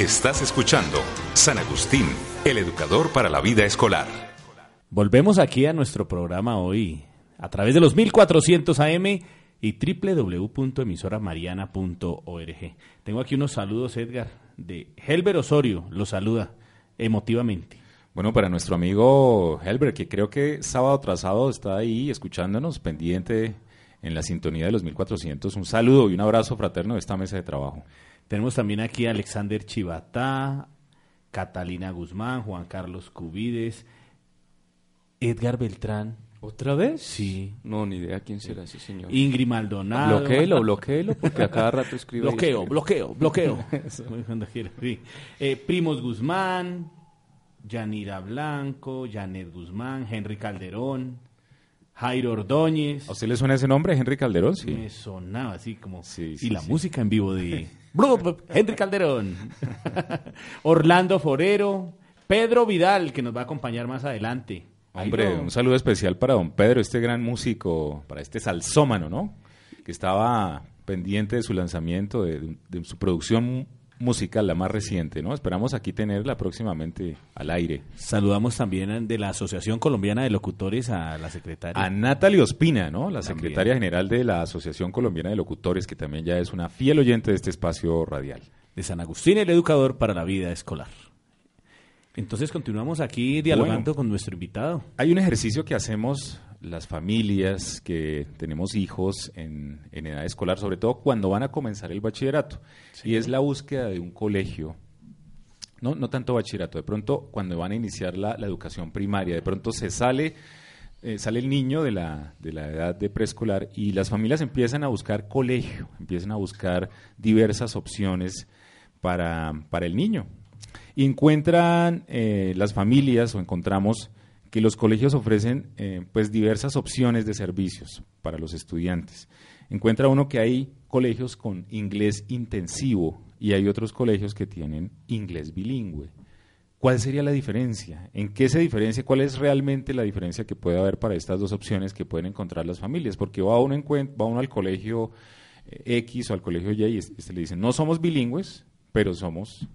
Estás escuchando San Agustín, el educador para la vida escolar. Volvemos aquí a nuestro programa hoy a través de los 1400 AM y www.emisoramariana.org. Tengo aquí unos saludos, Edgar, de Helber Osorio, lo saluda emotivamente. Bueno, para nuestro amigo Helber, que creo que sábado tras sábado está ahí escuchándonos, pendiente en la sintonía de los 1400, un saludo y un abrazo fraterno de esta mesa de trabajo. Tenemos también aquí a Alexander Chivatá, Catalina Guzmán, Juan Carlos Cubides, Edgar Beltrán. ¿Otra vez? Sí. No, ni idea quién será ese señor. Ingrid Maldonado. Bloquéelo, bloquéelo, porque a cada rato escribe. Bloqueo, bloqueo, bloqueo. Sí. Eh, Primos Guzmán, Yanira Blanco, Janet Guzmán, Henry Calderón, Jairo Ordóñez. ¿A usted le suena ese nombre, Henry Calderón? Sí. Me sonaba así como... Sí, y la sí. música en vivo de... Henry Calderón. Orlando Forero. Pedro Vidal, que nos va a acompañar más adelante. Hombre, un saludo especial para don Pedro, este gran músico, para este salsómano, ¿no? Que estaba pendiente de su lanzamiento, de, de su producción musical, la más reciente, ¿no? Esperamos aquí tenerla próximamente al aire. Saludamos también de la Asociación Colombiana de Locutores a la secretaria. A Natalie Ospina, ¿no? La También. secretaria general de la Asociación Colombiana de Locutores, que también ya es una fiel oyente de este espacio radial. de San Agustín, el educador para la vida escolar. Entonces continuamos aquí dialogando Bueno. con nuestro invitado. Hay un ejercicio que hacemos las familias que tenemos hijos en, en edad escolar, sobre todo cuando van a comenzar el bachillerato, y es la búsqueda de un colegio. No, no tanto bachillerato, de pronto cuando van a iniciar la, la educación primaria, de pronto se sale, eh, sale el niño de la, de la edad de preescolar y las familias empiezan a buscar colegio, empiezan a buscar diversas opciones para, para el niño. Y encuentran eh, las familias o encontramos que los colegios ofrecen eh, pues diversas opciones de servicios para los estudiantes. Encuentra uno que hay colegios con inglés intensivo y hay otros colegios que tienen inglés bilingüe. ¿Cuál sería la diferencia? ¿En qué se diferencia? ¿Cuál es realmente la diferencia que puede haber para estas dos opciones que pueden encontrar las familias? Porque va uno, va uno al colegio eh, X o al colegio Y y es- este le dicen, no somos bilingües, pero somos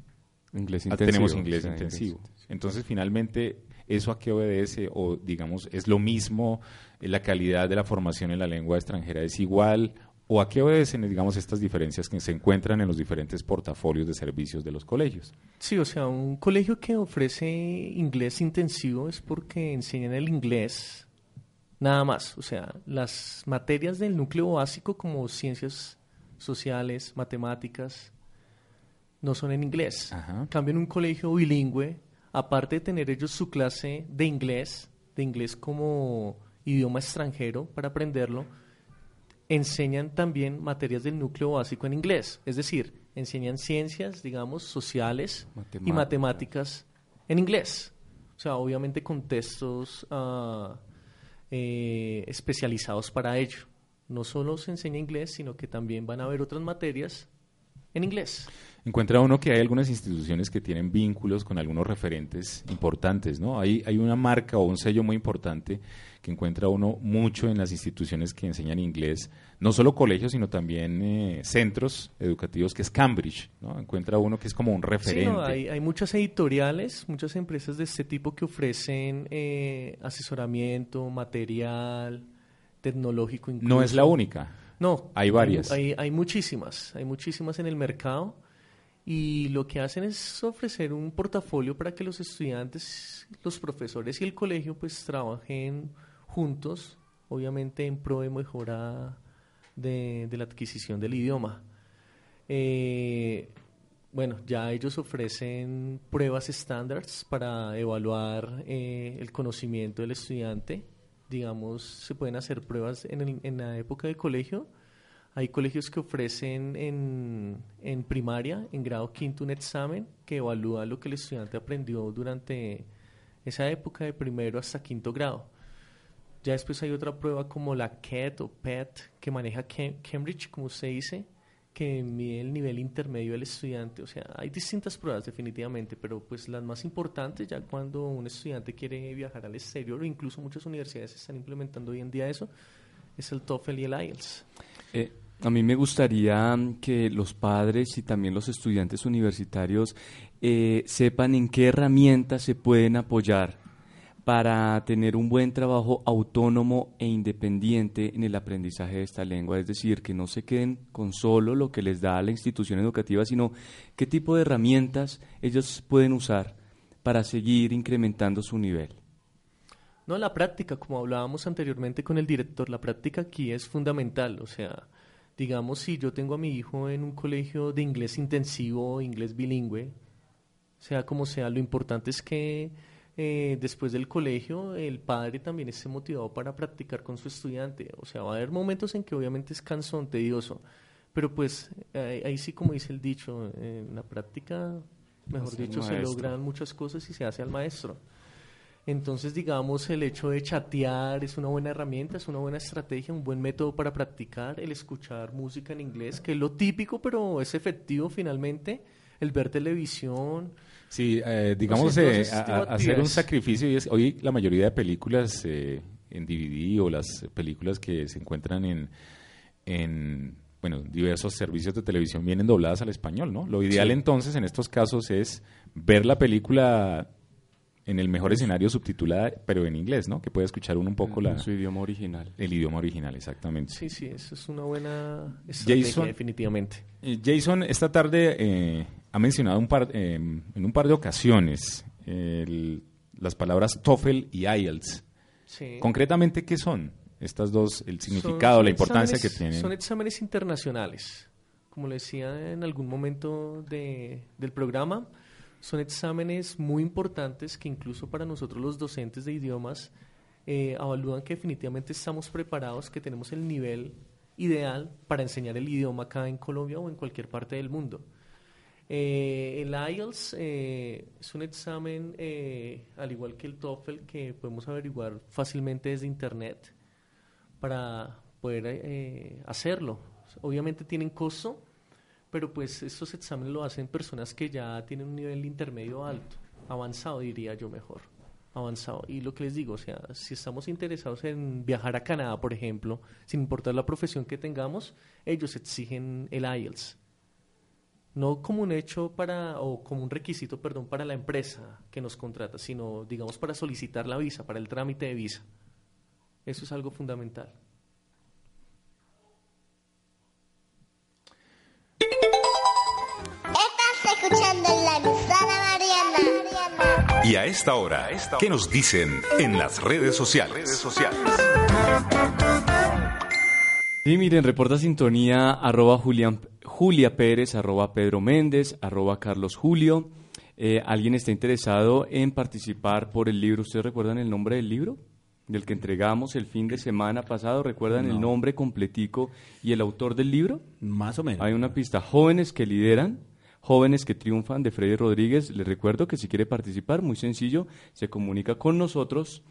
Inglés Ah, intensivo. tenemos inglés sí, intensivo. Entonces, finalmente, ¿eso a qué obedece? O, digamos, ¿es lo mismo? eh, ¿La calidad de la formación en la lengua extranjera es igual? ¿O a qué obedecen, digamos, estas diferencias que se encuentran en los diferentes portafolios de servicios de los colegios? Sí, o sea, un colegio que ofrece inglés intensivo es porque enseñan el inglés nada más. O sea, las materias del núcleo básico como ciencias sociales, matemáticas, no son en inglés. Ajá. Cambio, en un colegio bilingüe, aparte de tener ellos su clase de inglés, de inglés como idioma extranjero para aprenderlo, enseñan también materias del núcleo básico en inglés. Es decir, enseñan ciencias, digamos, sociales y Matemática. matemáticas en inglés. O sea, obviamente con textos eh, especializados para ello. No solo se enseña inglés, sino que también van a haber otras materias en inglés. Encuentra uno que hay algunas instituciones que tienen vínculos con algunos referentes importantes, ¿no? Hay, hay una marca o un sello muy importante que encuentra uno mucho en las instituciones que enseñan inglés, no solo colegios, sino también eh, centros educativos, que es Cambridge, ¿no? Encuentra uno que es como un Sí, referente. no, hay, hay muchas editoriales, muchas empresas de este tipo que ofrecen eh, asesoramiento, material, tecnológico incluso. No es la única. No. Hay varias. Hay, hay muchísimas, hay muchísimas en el mercado y lo que hacen es ofrecer un portafolio para que los estudiantes, los profesores y el colegio pues trabajen juntos, obviamente en pro de mejora de, de la adquisición del idioma. Eh, bueno, ya ellos ofrecen pruebas estándares para evaluar eh, el conocimiento del estudiante. Digamos, se pueden hacer pruebas en, el- en la época de colegio. Hay colegios que ofrecen en, en primaria, en grado quinto, un examen que evalúa lo que el estudiante aprendió durante esa época de primero hasta quinto grado. Ya después hay otra prueba como la CAT o PET que maneja Cam- Cambridge, como usted dice, que mide el nivel intermedio del estudiante. O sea, hay distintas pruebas definitivamente, pero pues las más importantes ya cuando un estudiante quiere viajar al exterior o incluso muchas universidades están implementando hoy en día eso, es el TOEFL y el IELTS. Eh, a mí me gustaría que los padres y también los estudiantes universitarios eh, sepan en qué herramientas se pueden apoyar para tener un buen trabajo autónomo e independiente en el aprendizaje de esta lengua, es decir, que no se queden con solo lo que les da la institución educativa, sino qué tipo de herramientas ellos pueden usar para seguir incrementando su nivel. No, la práctica, como hablábamos anteriormente con el director, la práctica aquí es fundamental. O sea, digamos, si yo tengo a mi hijo en un colegio de inglés intensivo, inglés bilingüe, sea como sea, lo importante es que eh, después del colegio el padre también esté motivado para practicar con su estudiante. O sea, va a haber momentos en que obviamente es cansón, tedioso, pero pues eh, ahí sí, como dice el dicho, en la práctica, mejor dicho, se logran muchas cosas y se hace al maestro. Entonces, digamos, el hecho de chatear es una buena herramienta, es una buena estrategia, un buen método para practicar, el escuchar música en inglés, que es lo típico, pero es efectivo finalmente, el ver televisión. Sí, eh, digamos, eh, a- hacer un sacrificio y es, hoy la mayoría de películas eh, en DVD o las películas que se encuentran en, en bueno, diversos servicios de televisión vienen dobladas al español, ¿no? Lo ideal Sí. entonces en estos casos es ver la película en el mejor escenario subtitulada, pero en inglés, ¿no? Que pueda escuchar uno un poco la, su idioma original. el idioma original, exactamente. Sí, sí, eso es una buena estrategia, Jason, definitivamente. eh, Jason esta tarde eh, ha mencionado un par, eh, en un par de ocasiones el- las palabras TOEFL y IELTS. Sí. Concretamente, ¿qué son estas dos? El significado, son la importancia que tienen. Son exámenes internacionales. Como le decía en algún momento de- del programa, son exámenes muy importantes que incluso para nosotros los docentes de idiomas eh, evalúan que definitivamente estamos preparados, que tenemos el nivel ideal para enseñar el idioma acá en Colombia o en cualquier parte del mundo. Eh, el IELTS eh, es un examen, eh, al igual que el TOEFL, que podemos averiguar fácilmente desde Internet para poder hacerlo. Obviamente tienen costo, pero pues estos exámenes lo hacen personas que ya tienen un nivel intermedio alto, avanzado diría yo mejor, avanzado. Y lo que les digo, o sea, si estamos interesados en viajar a Canadá, por ejemplo, sin importar la profesión que tengamos, ellos exigen el IELTS. No como un hecho para, o como un requisito, perdón, para la empresa que nos contrata, sino, digamos, para solicitar la visa, para el trámite de visa. Eso es algo fundamental. Y a esta hora, ¿qué nos dicen en las redes sociales? Sí, miren, reporta sintonía arroba Julián, Julia Pérez, arroba Pedro Méndez, arroba Carlos Julio. Eh, ¿Alguien está interesado en participar por el libro? ¿Ustedes recuerdan el nombre del libro? Del que entregamos el fin de semana pasado. ¿Recuerdan el No. nombre completico y el autor del libro? Más o menos. Hay una pista. Jóvenes que lideran, jóvenes que triunfan de Freddy Rodríguez. Les recuerdo que si quiere participar, muy sencillo, se comunica con nosotros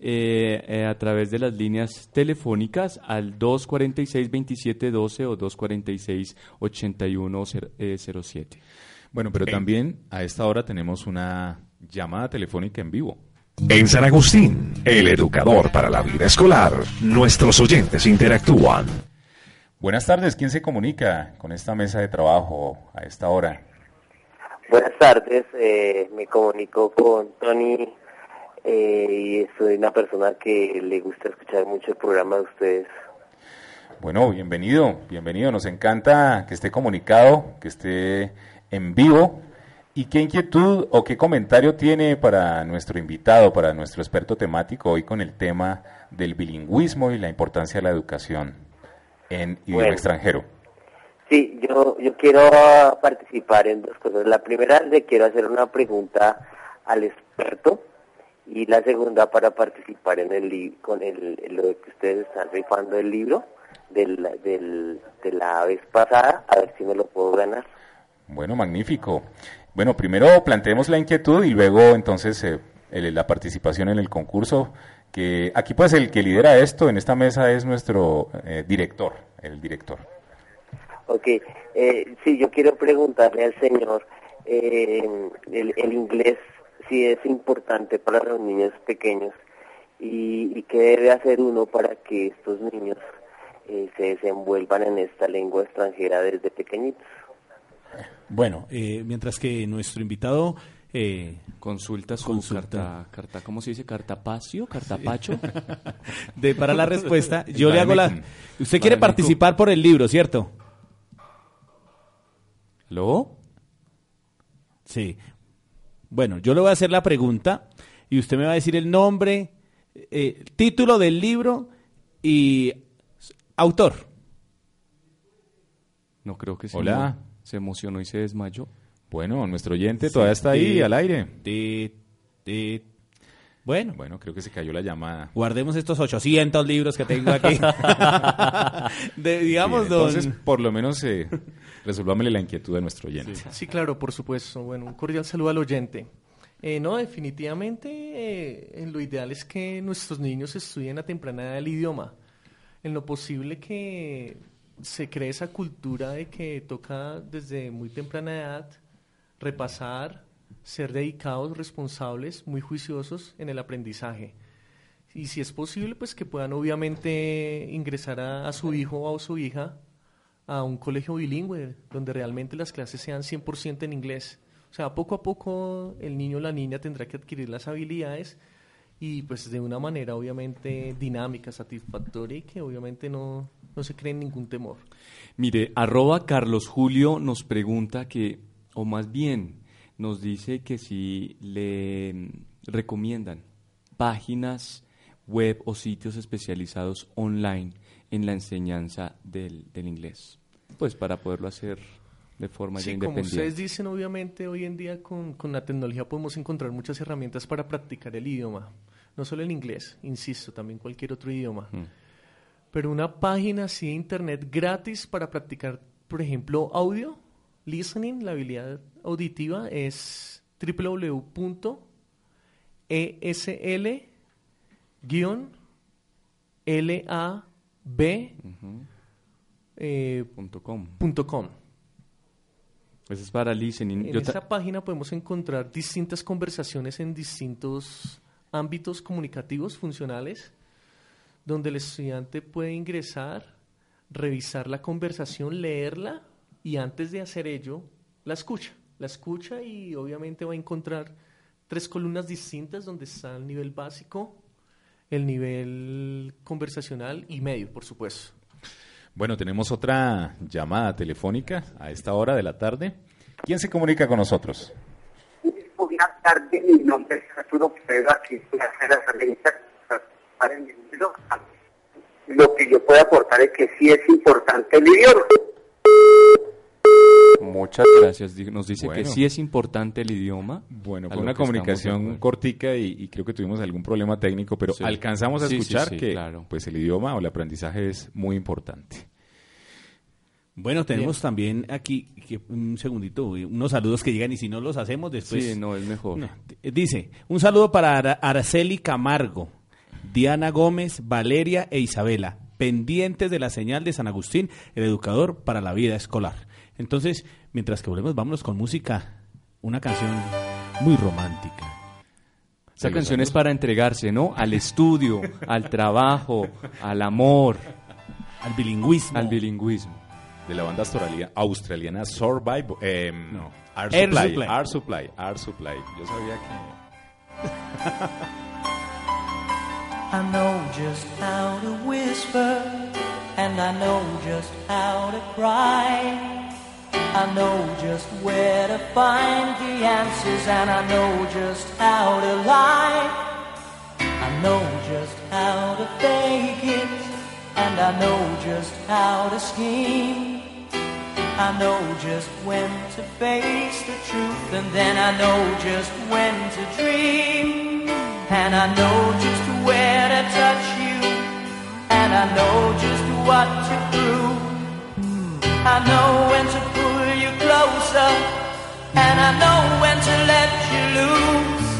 eh, eh, a través de las líneas telefónicas al 246-2712 o 246-8107. Bueno, pero también a esta hora tenemos una llamada telefónica en vivo. En San Agustín, el educador para la vida escolar, nuestros oyentes interactúan. Buenas tardes, ¿quién se comunica con esta mesa de trabajo a esta hora? Buenas tardes, eh, me comunico con Tony eh, y soy una persona que le gusta escuchar mucho el programa de ustedes. Bueno, bienvenido, bienvenido. Nos encanta que esté comunicado, que esté en vivo. ¿Y qué inquietud o qué comentario tiene para nuestro invitado, para nuestro experto temático hoy con el tema del bilingüismo y la importancia de la educación en idioma Bueno. extranjero? Sí, yo, yo quiero participar en dos cosas. La primera, le quiero hacer una pregunta al experto y la segunda para participar en el con el, lo que ustedes están rifando el libro del, del, de la vez pasada, a ver si me lo puedo ganar. Bueno, magnífico. Bueno, primero planteemos la inquietud y luego entonces eh, el- la participación en el concurso, que aquí pues el que lidera esto en esta mesa es nuestro eh, director, el director. Ok, eh, sí, yo quiero preguntarle al señor, eh, el, el inglés sí es importante para los niños pequeños y, y qué debe hacer uno para que estos niños eh, se desenvuelvan en esta lengua extranjera desde pequeñitos. Bueno, eh, mientras que nuestro invitado eh, consulta su carta, carta, ¿cómo se dice? ¿Cartapacio? ¿Cartapacho? de, para la respuesta, yo le hago la... Usted quiere participar por el libro, ¿cierto? ¿Aló? Sí. Bueno, yo le voy a hacer la pregunta y usted me va a decir el nombre, eh, título del libro y autor. No creo que sí. Hola. Se emocionó y se desmayó. Bueno, nuestro oyente todavía está ahí Tit, al aire. tit, tit. Bueno. Bueno, creo que se cayó la llamada. Guardemos estos 800 libros que tengo aquí. De- digamos, Bien, entonces, don- por lo menos eh, resolvámele la inquietud de nuestro oyente. Sí, claro, por supuesto. Bueno, un cordial saludo al oyente. Eh, no, definitivamente eh, lo ideal es que nuestros niños estudien a temprana edad el idioma. En lo posible que se cree esa cultura de que toca desde muy temprana edad repasar, ser dedicados, responsables, muy juiciosos en el aprendizaje. Y si es posible, pues que puedan obviamente ingresar a, su hijo o su hija a un colegio bilingüe, donde realmente las clases sean 100% en inglés. O sea, poco a poco el niño o la niña tendrá que adquirir las habilidades y pues de una manera obviamente dinámica, satisfactoria y que obviamente no, no se cree ningún temor. Mire, arroba Carlos Julio nos pregunta que, o más bien, nos dice que si le recomiendan páginas web o sitios especializados online en la enseñanza del, del inglés, pues para poderlo hacer de forma ya Sí, como independiente. ustedes dicen, obviamente hoy en día con, con la tecnología podemos encontrar muchas herramientas para practicar el idioma. No solo el inglés, insisto, también cualquier otro idioma. Mm. Pero una página así de internet gratis para practicar, por ejemplo, audio, listening, la habilidad auditiva, es www.esl-lab eh. Ese es para listening. En Yo esa página podemos encontrar distintas conversaciones en distintos ámbitos comunicativos funcionales, donde el estudiante puede ingresar, revisar la conversación, leerla y antes de hacer ello, la escucha. La escucha y obviamente va a encontrar tres columnas distintas donde está el nivel básico, el nivel conversacional y medio, por supuesto. Bueno, tenemos otra llamada telefónica a esta hora de la tarde. ¿Quién se comunica con nosotros? Buenas tardes, mi nombre es Arturo hacer las libro. Lo que yo puedo aportar es que sí es importante el idioma. Muchas gracias. Nos dice que sí es importante el idioma. Bueno, fue una comunicación cortica y, y creo que tuvimos algún problema técnico, pero Sí. alcanzamos a Sí, escuchar sí, que claro. pues el idioma o el aprendizaje es muy importante. Bueno, tenemos también aquí, que- un segundito, unos saludos que llegan y si no los hacemos después... Sí, no, es mejor. No, t- Dice, un saludo para Ara- Araceli Camargo, Diana Gómez, Valeria e Isabela, pendientes de la señal de San Agustín, el educador para la vida escolar. Entonces, mientras que volvemos, vámonos con música, una canción muy romántica. Esa canción es para entregarse, ¿no? Al estudio, al trabajo, al amor. Al bilingüismo. Al bilingüismo. De la banda australia- australiana Survive, eh, no, Air Air Supply, Supply. Air Supply, Air Supply. Yo sabía que I know just how to whisper, and I know just how to cry. I know just where to find the answers, and I know just how to lie. I know just how to fake it, and I know just how to scheme. I know just when to face the truth, and then I know just when to dream. And I know just where to touch you, and I know just what to prove. I know when to pull you closer, and I know when to let you loose.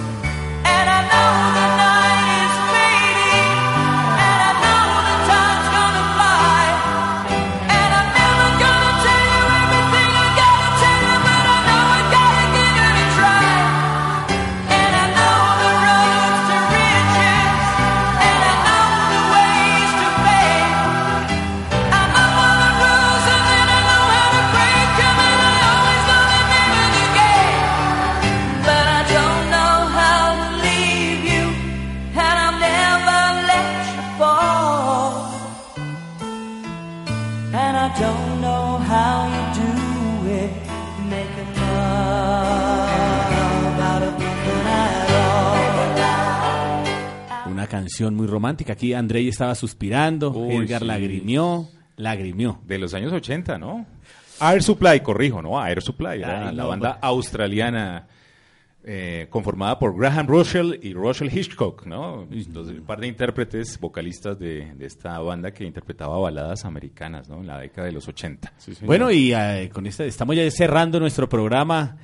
And I know romántica. Aquí Andrei estaba suspirando, Uy, Edgar sí. lagrimió, lagrimió. de los años 80, ¿no? Air Supply, corrijo, ¿no? Air Supply, era Ay, la no, banda australiana eh, conformada por Graham Russell y Russell Hitchcock, ¿no? Los- un par de intérpretes, vocalistas de, de esta banda que interpretaba baladas americanas, ¿no? En la década de los 80. Bueno, y eh, con esta estamos ya cerrando nuestro programa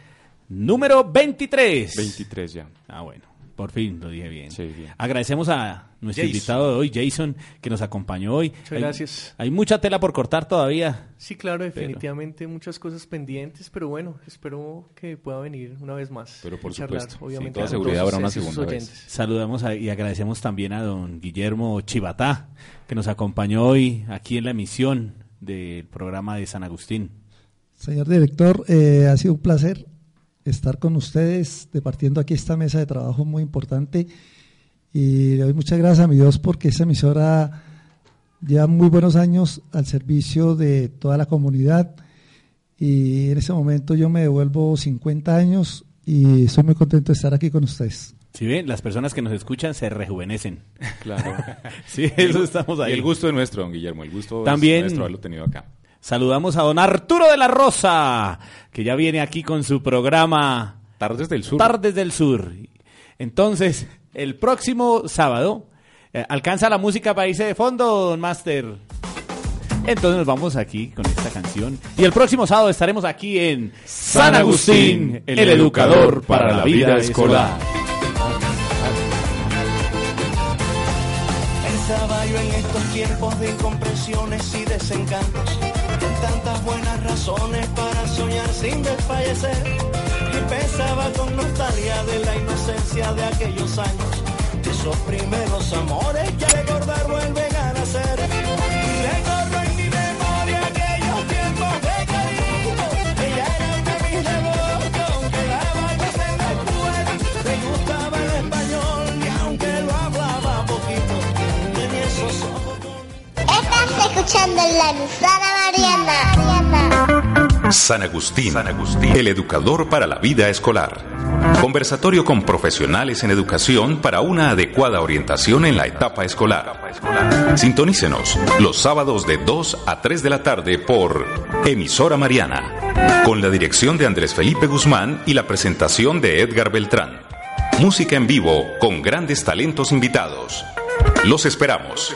número 23. 23 ya. Ah, bueno, por fin lo dije bien. Sí, bien. Agradecemos a nuestro Jason. invitado de hoy, Jason, que nos acompañó hoy. Hay- gracias. Hay mucha tela por cortar todavía. Sí, claro, definitivamente muchas cosas pendientes, pero bueno, espero que pueda venir una vez más. Pero por charlar, supuesto, obviamente, sin toda seguridad habrá una segunda vez. Saludamos a- y agradecemos también a don Guillermo Chivatá, que nos acompañó hoy aquí en la emisión del programa de San Agustín. Señor director, eh, ha sido un placer estar con ustedes, departiendo aquí esta mesa de trabajo muy importante. Y le doy muchas gracias a mi Dios porque esta emisora lleva muy buenos años al servicio de toda la comunidad. Y en ese momento yo me devuelvo 50 años y estoy muy contento de estar aquí con ustedes. Si ven, las personas que nos escuchan se rejuvenecen. Claro. sí, eso estamos ahí. Y el gusto es nuestro, don Guillermo. El gusto También es nuestro haberlo tenido acá. Saludamos a don Arturo de la Rosa, que ya viene aquí con su programa Tardes del Sur. Tardes del Sur. Entonces, el próximo sábado, eh, ¿alcanza la música para irse de fondo, don Master? Entonces nos vamos aquí con esta canción. Y el próximo sábado estaremos aquí en San Agustín, el, educador para la vida escolar. Pensaba yo en estos tiempos de incomprensiones y desencantos, buenas razones para soñar sin desfallecer. Y pensaba con nostalgia de la inocencia de aquellos años, de esos primeros amores que al recordar vuelven San Agustín, San Agustín, el educador para la vida escolar. Conversatorio con profesionales en educación para una adecuada orientación en la etapa escolar. Sintonícenos los sábados de 2 a 3 de la tarde por Emisora Mariana, con la dirección de Andrés Felipe Guzmán y la presentación de Edgar Beltrán. Música en vivo con grandes talentos invitados. Los esperamos.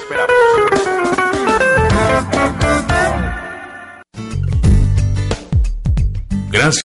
Gracias.